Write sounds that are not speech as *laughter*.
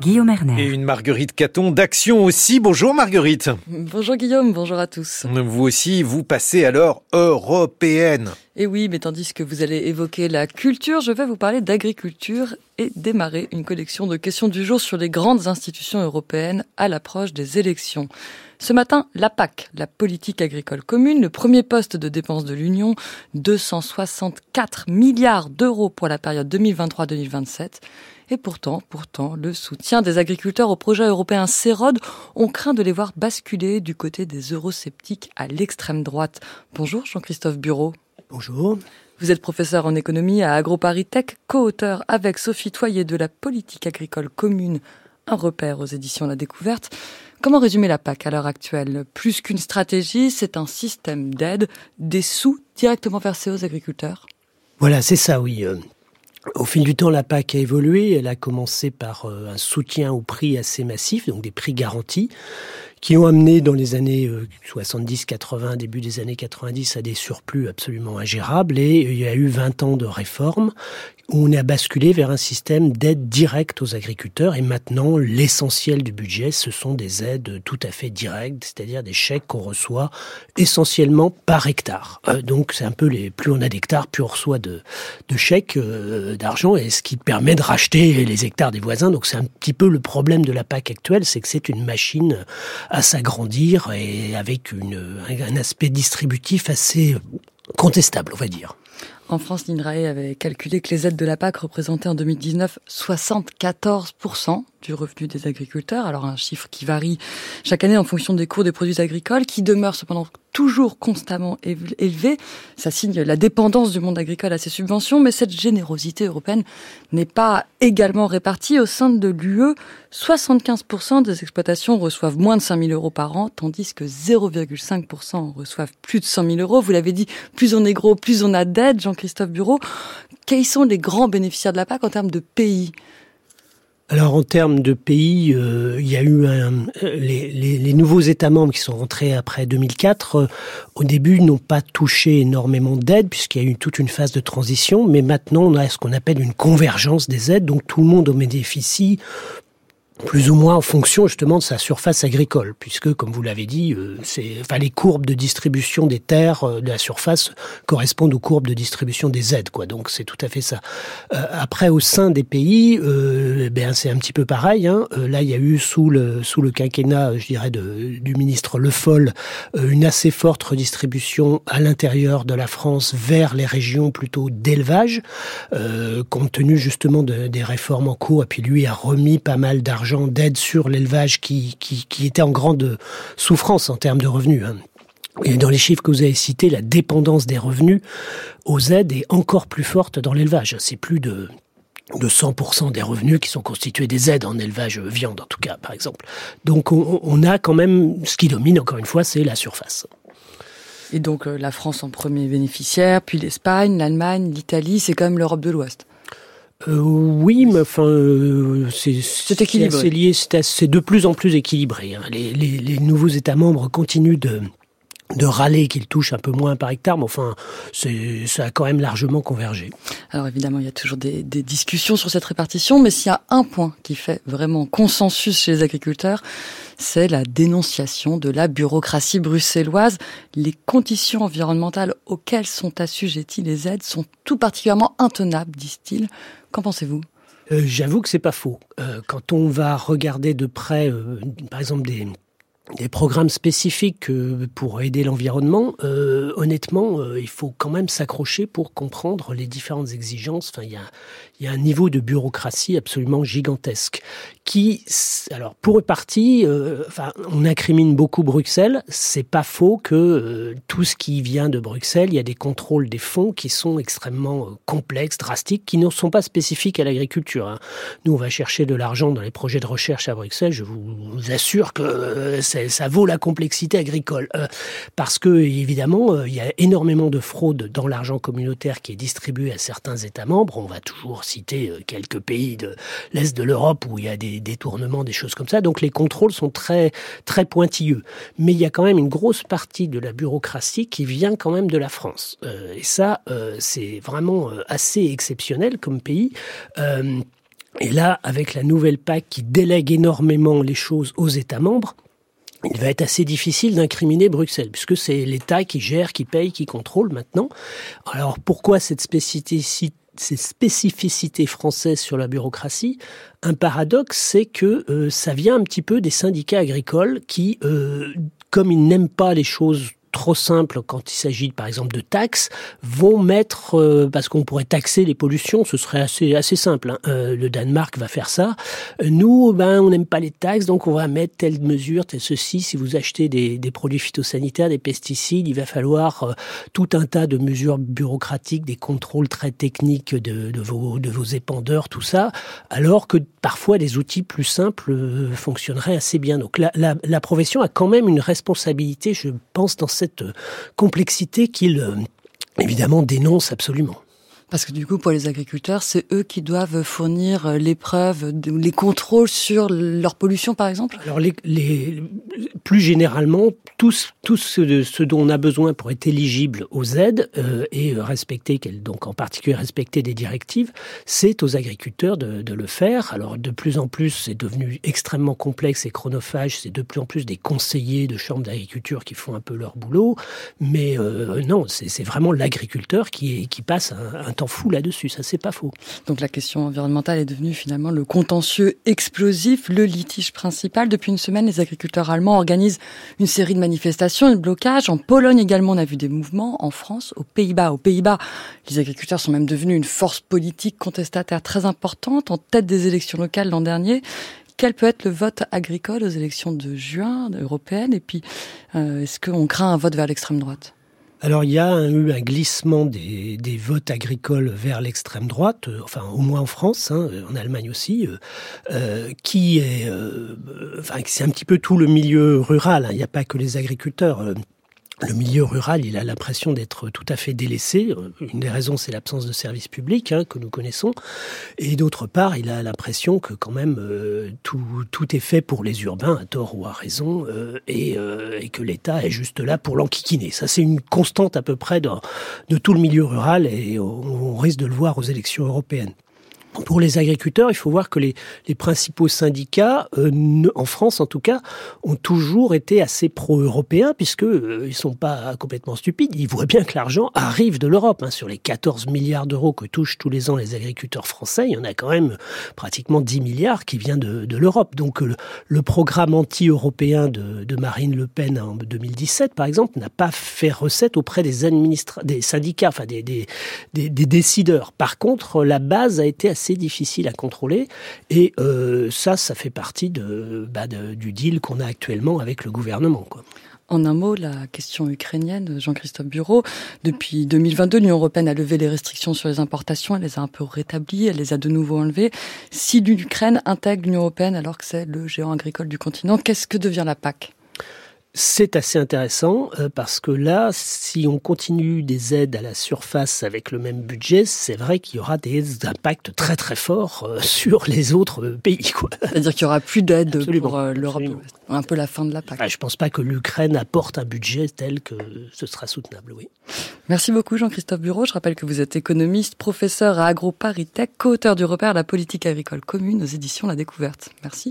Guillaume Erner. Et une Marguerite Caton d'Action aussi. Bonjour Marguerite. Bonjour Guillaume, bonjour à tous. Vous aussi, vous passez alors européenne. Et oui, mais tandis que vous allez évoquer la culture, je vais vous parler d'agriculture et démarrer une collection de questions du jour sur les grandes institutions européennes à l'approche des élections. Ce matin, la PAC, la politique agricole commune, le premier poste de dépenses de l'Union, 264 milliards d'euros pour la période 2023-2027. Et pourtant, pourtant, le soutien des agriculteurs au projet européen s'érode. On craint de les voir basculer du côté des eurosceptiques à l'extrême droite. Bonjour Jean-Christophe Bureau. Bonjour. Vous êtes professeur en économie à AgroParisTech, co-auteur avec Sophie Toyer de la politique agricole commune, un repère aux éditions La Découverte. Comment résumer la PAC à l'heure actuelle? Plus qu'une stratégie, c'est un système d'aide, des sous directement versés aux agriculteurs? Voilà, c'est ça, oui. Au fil du temps, la PAC a évolué. Elle a commencé par euh, un soutien au prix assez massif, donc des prix garantis, qui ont amené dans les années 70-80, euh, début des années 90, à des surplus absolument ingérables. Et il y a eu 20 ans de réformes où on a basculé vers un système d'aide directe aux agriculteurs. Et maintenant, l'essentiel du budget, ce sont des aides tout à fait directes, c'est-à-dire des chèques qu'on reçoit essentiellement par hectare. Euh, donc, c'est un peu les plus on a d'hectares, plus on reçoit de, de chèques euh, d'argent, et ce qui permet de racheter les hectares des voisins. Donc, c'est un petit peu le problème de la PAC actuelle, c'est que c'est une machine à s'agrandir et avec une, un aspect distributif assez contestable, on va dire. En France, l'INRAE avait calculé que les aides de la PAC représentaient en 2019 74% du revenu des agriculteurs. Alors un chiffre qui varie chaque année en fonction des cours des produits agricoles, qui demeure cependant toujours constamment élevé. Ça signe la dépendance du monde agricole à ces subventions, mais cette générosité européenne n'est pas également répartie au sein de l'UE. 75% des exploitations reçoivent moins de 5 000 euros par an, tandis que 0,5% reçoivent plus de 100 000 euros. Vous l'avez dit, plus on est gros, plus on a d'aide, Jean-Christophe Bureau. Quels sont les grands bénéficiaires de la PAC en termes de pays? Alors en termes de pays, euh, il y a eu un, les, nouveaux États membres qui sont rentrés après 2004, euh, au début n'ont pas touché énormément d'aide puisqu'il y a eu toute une phase de transition, mais maintenant on a ce qu'on appelle une convergence des aides, donc tout le monde en bénéficie plus ou moins en fonction justement de sa surface agricole, puisque comme vous l'avez dit, euh, c'est, enfin, les courbes de distribution des terres euh, de la surface correspondent aux courbes de distribution des aides, quoi. Donc c'est tout à fait ça. Euh, après, au sein des pays, ben c'est un petit peu pareil. Hein. là, il y a eu sous le sous le quinquennat, je dirais, de, du ministre Le Foll, une assez forte redistribution à l'intérieur de la France vers les régions plutôt d'élevage, compte tenu justement de, des réformes en cours. Et puis lui a remis pas mal d'argent d'aide sur l'élevage qui, qui, était en grande souffrance en termes de revenus. Hein. Et dans les chiffres que vous avez cités, la dépendance des revenus aux aides est encore plus forte dans l'élevage. C'est plus de de 100% des revenus qui sont constitués des aides en élevage viande, en tout cas, par exemple. Donc on, on a quand même, ce qui domine, encore une fois, c'est la surface. Et donc euh, la France en premier bénéficiaire, puis l'Espagne, l'Allemagne, l'Italie, c'est quand même l'Europe de l'Ouest. Euh, oui, mais enfin, euh, c'est équilibré. Lié, c'est de plus en plus équilibré. Hein. Les, les, les, nouveaux États membres continuent de de râler qu'ils touchent un peu moins par hectare, mais enfin, ça a quand même largement convergé. Alors évidemment, il y a toujours des, des discussions sur cette répartition, mais s'il y a un point qui fait vraiment consensus chez les agriculteurs, c'est la dénonciation de la bureaucratie bruxelloise. Les conditions environnementales auxquelles sont assujetties les aides sont tout particulièrement intenables, disent-ils. Qu'en pensez-vous? Euh, J'avoue que c'est pas faux. Euh, quand on va regarder de près, euh, par exemple des des programmes spécifiques euh, pour aider l'environnement, euh, honnêtement, euh, il faut quand même s'accrocher pour comprendre les différentes exigences. Enfin, il y a, y a un niveau de bureaucratie absolument gigantesque qui, alors pour une partie, euh, enfin, on incrimine beaucoup Bruxelles. C'est pas faux que euh, tout ce qui vient de Bruxelles, il y a des contrôles des fonds qui sont extrêmement euh, complexes, drastiques, qui ne sont pas spécifiques à l'agriculture. Hein. Nous, on va chercher de l'argent dans les projets de recherche à Bruxelles. Je vous assure que ça, ça vaut la complexité agricole. Euh, parce que, évidemment, euh, il y a énormément de fraude dans l'argent communautaire qui est distribué à certains États membres. On va toujours citer quelques pays de l'Est de l'Europe où il y a des détournements, des choses comme ça. Donc les contrôles sont très, très pointilleux. Mais il y a quand même une grosse partie de la bureaucratie qui vient quand même de la France. et ça, c'est vraiment assez exceptionnel comme pays. Et là, avec la nouvelle PAC qui délègue énormément les choses aux États membres, il va être assez difficile d'incriminer Bruxelles, puisque c'est l'État qui gère, qui paye, qui contrôle maintenant. Alors pourquoi cette spécificité ces spécificités françaises sur la bureaucratie, un paradoxe, c'est que euh, ça vient un petit peu des syndicats agricoles qui, euh, comme ils n'aiment pas les choses trop simples quand il s'agit par exemple de taxes vont mettre euh, parce qu'on pourrait taxer les pollutions ce serait assez assez simple hein. euh, le Danemark va faire ça. Nous ben on n'aime pas les taxes donc on va mettre telle mesure telle ceci. Si vous achetez des, des produits phytosanitaires des pesticides il va falloir euh, tout un tas de mesures bureaucratiques des contrôles très techniques de, de vos de vos épandeurs tout ça alors que parfois des outils plus simples fonctionneraient assez bien. Donc la, la, la profession a quand même une responsabilité je pense dans cette complexité qu'il euh, évidemment dénonce absolument. Parce que du coup, pour les agriculteurs, c'est eux qui doivent fournir euh, les preuves, les contrôles sur leur pollution, par exemple? Alors, les, les, plus généralement, tout, tout ce, dont on a besoin pour être éligible aux aides euh, et respecter, donc en particulier respecter des directives, c'est aux agriculteurs de, de, le faire. Alors, de plus en plus, c'est devenu extrêmement complexe et chronophage. C'est de plus en plus des conseillers de chambres d'agriculture qui font un peu leur boulot. Mais euh, non, c'est vraiment l'agriculteur qui, qui passe un, un fou là-dessus, ça c'est pas faux. Donc la question environnementale est devenue finalement le contentieux explosif, le litige principal. Depuis une semaine, les agriculteurs allemands organisent une série de manifestations de blocages. En Pologne également, on a vu des mouvements. En France, aux Pays-Bas. Aux Pays-Bas, les agriculteurs sont même devenus une force politique contestataire très importante, en tête des élections locales l'an dernier quel peut être le vote agricole aux élections de juin européennes? Et puis, euh, est-ce qu'on craint un vote vers l'extrême droite? Alors il y a eu un glissement des, votes agricoles vers l'extrême droite, euh, enfin au moins en France, hein, en Allemagne aussi, euh, euh qui est, euh, enfin c'est un petit peu tout le milieu rural. Hein. Il n'y a pas que les agriculteurs. Euh, le milieu rural, il a l'impression d'être tout à fait délaissé. Une des raisons, c'est l'absence de services publics hein, que nous connaissons. Et d'autre part, il a l'impression que quand même euh, tout, est fait pour les urbains, à tort ou à raison, euh, et, euh, que l'État est juste là pour l'enquiquiner. Ça, c'est une constante à peu près de, tout le milieu rural, et on risque de le voir aux élections européennes. Pour les agriculteurs, il faut voir que les, les principaux syndicats, euh, en France en tout cas, ont toujours été assez pro-européens, puisque euh, ils sont pas complètement stupides. Ils voient bien que l'argent arrive de l'Europe. Hein. Sur les 14 milliards d'euros que touchent tous les ans les agriculteurs français, il y en a quand même pratiquement 10 milliards qui viennent de, de l'Europe. Donc le, le programme anti-européen de, de Marine Le Pen en 2017, par exemple, n'a pas fait recette auprès des des syndicats, enfin des, des, des, des décideurs. Par contre, la base a été assez assez difficile à contrôler. Et euh, ça, ça fait partie bah, de, du deal qu'on a actuellement avec le gouvernement. En un mot, la question ukrainienne, Jean-Christophe Bureau, depuis 2022, l'Union européenne a levé les restrictions sur les importations, elle les a un peu rétablies, elle les a de nouveau enlevées. Si l'Ukraine intègre l'Union européenne alors que c'est le géant agricole du continent, qu'est-ce que devient la PAC? C'est assez intéressant euh, parce que là, si on continue des aides à la surface avec le même budget, c'est vrai qu'il y aura des impacts très très forts euh, *laughs* sur les autres pays. C'est-à-dire qu'il y aura plus d'aide pour euh, l'Europe, un peu la fin de la PAC. Ah, je ne pense pas que l'Ukraine apporte un budget tel que ce sera soutenable, oui. Merci beaucoup Jean-Christophe Bureau. Je rappelle que vous êtes économiste, professeur à AgroParisTech, co-auteur du repère La politique agricole commune aux éditions La Découverte. Merci.